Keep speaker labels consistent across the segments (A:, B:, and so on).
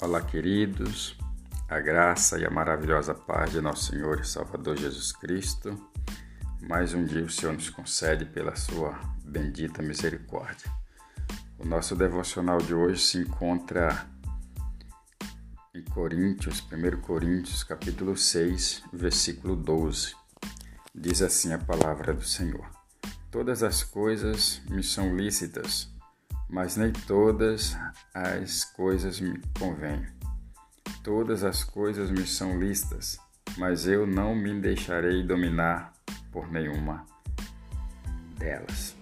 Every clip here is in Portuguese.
A: Olá, queridos. A graça e a maravilhosa paz de nosso Senhor e Salvador Jesus Cristo. Mais um dia o Senhor nos concede pela sua bendita misericórdia. O nosso devocional de hoje se encontra em Coríntios, 1 Coríntios, capítulo 6, versículo 12. Diz assim a palavra do Senhor: Todas as coisas me são lícitas, mas nem todas as coisas me convêm. Todas as coisas me são listas, mas eu não me deixarei dominar por nenhuma delas.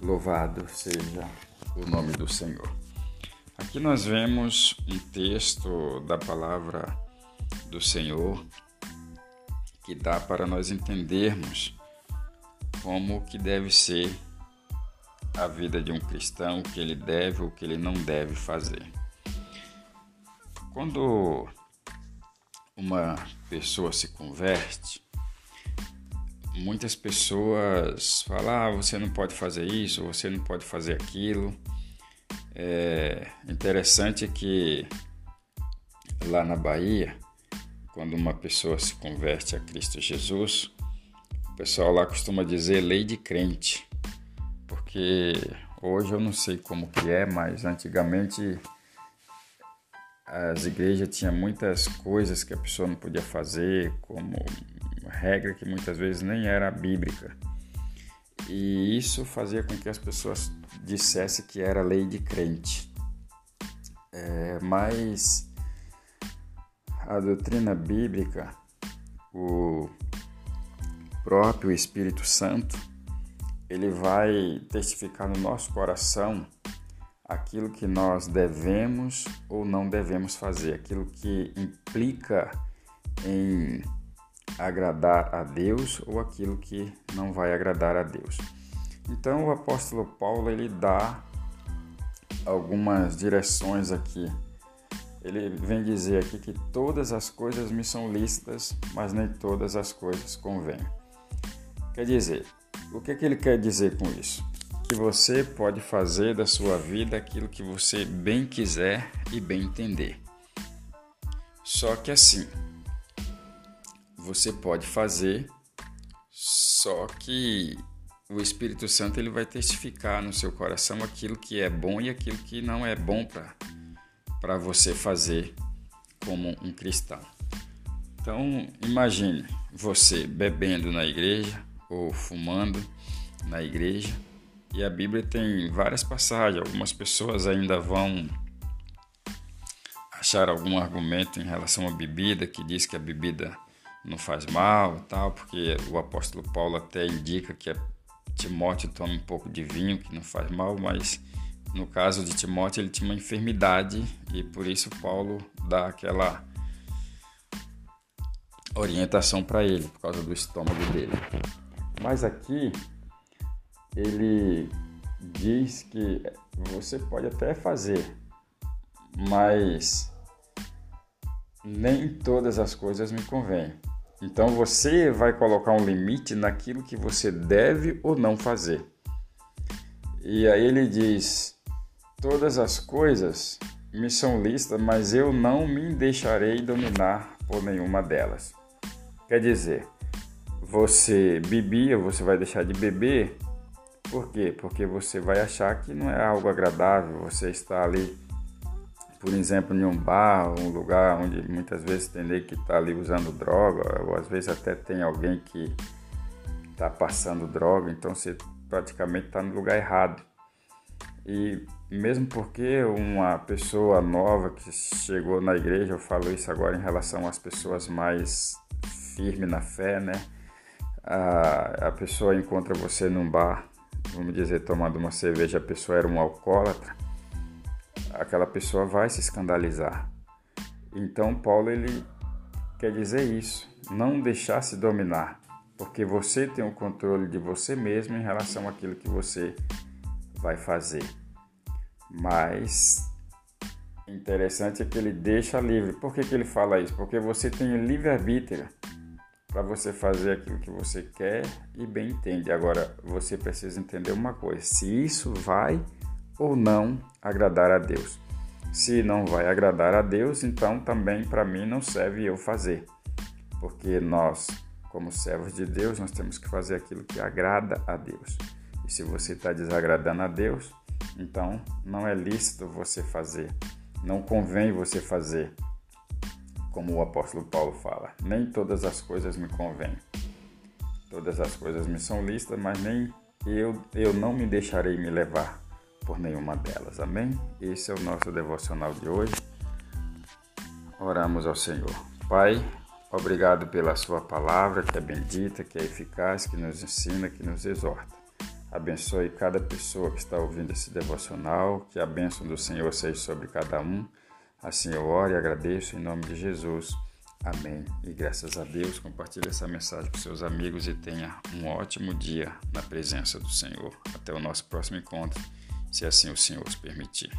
A: Louvado seja o nome do Senhor. Aqui nós vemos um texto da palavra do Senhor que dá para nós entendermos como que deve ser a vida de um cristão, o que ele deve ou o que ele não deve fazer. Quando uma pessoa se converte, muitas pessoas falam: ah, você não pode fazer isso, você não pode fazer aquilo. É interessante que lá na Bahia, quando uma pessoa se converte a Cristo Jesus, o pessoal lá costuma dizer lei de crente porque hoje eu não sei como que é, mas antigamente as igrejas tinham muitas coisas que a pessoa não podia fazer, como regra que muitas vezes nem era bíblica. E isso fazia com que as pessoas dissessem que era lei de crente. É, mas a doutrina bíblica, o próprio Espírito Santo, ele vai testificar no nosso coração aquilo que nós devemos ou não devemos fazer, aquilo que implica em agradar a Deus ou aquilo que não vai agradar a Deus. Então o apóstolo Paulo ele dá algumas direções aqui. Ele vem dizer aqui que todas as coisas me são lícitas, mas nem todas as coisas convêm. Quer dizer, o que, é que ele quer dizer com isso? Que você pode fazer da sua vida aquilo que você bem quiser e bem entender. Só que assim, você pode fazer, só que o Espírito Santo ele vai testificar no seu coração aquilo que é bom e aquilo que não é bom para você fazer como um cristão. Então, imagine você bebendo na igreja, ou fumando na igreja. E a Bíblia tem várias passagens. Algumas pessoas ainda vão achar algum argumento em relação à bebida que diz que a bebida não faz mal, tal, porque o apóstolo Paulo até indica que Timóteo tome um pouco de vinho que não faz mal, mas no caso de Timóteo ele tinha uma enfermidade e por isso Paulo dá aquela orientação para ele por causa do estômago dele. Mas aqui ele diz que você pode até fazer, mas nem todas as coisas me convêm. Então você vai colocar um limite naquilo que você deve ou não fazer. E aí ele diz: Todas as coisas me são listas, mas eu não me deixarei dominar por nenhuma delas. Quer dizer, você bebia, você vai deixar de beber. Por quê? Porque você vai achar que não é algo agradável. Você está ali, por exemplo, em um bar, um lugar onde muitas vezes tem que está ali usando droga, ou às vezes até tem alguém que está passando droga, então você praticamente está no lugar errado. E mesmo porque uma pessoa nova que chegou na igreja, eu falo isso agora em relação às pessoas mais firmes na fé, né? A, a pessoa encontra você num bar, vamos dizer, tomando uma cerveja, a pessoa era um alcoólatra, aquela pessoa vai se escandalizar. Então Paulo ele quer dizer isso, não deixar se dominar, porque você tem o controle de você mesmo em relação àquilo que você vai fazer. Mas interessante é que ele deixa livre. Por que, que ele fala isso? Porque você tem o livre-arbítrio para você fazer aquilo que você quer e bem entende. Agora, você precisa entender uma coisa: se isso vai ou não agradar a Deus. Se não vai agradar a Deus, então também para mim não serve eu fazer. Porque nós, como servos de Deus, nós temos que fazer aquilo que agrada a Deus. E se você está desagradando a Deus, então não é lícito você fazer, não convém você fazer, como o apóstolo Paulo fala. Nem todas as coisas me convêm. Todas as coisas me são lícitas, mas nem eu, eu não me deixarei me levar por nenhuma delas. Amém? Esse é o nosso devocional de hoje. Oramos ao Senhor. Pai, obrigado pela Sua palavra, que é bendita, que é eficaz, que nos ensina, que nos exorta. Abençoe cada pessoa que está ouvindo esse devocional, que a bênção do Senhor seja sobre cada um. Assim eu oro e agradeço em nome de Jesus. Amém. E graças a Deus, compartilhe essa mensagem com seus amigos e tenha um ótimo dia na presença do Senhor. Até o nosso próximo encontro, se assim o Senhor os permitir.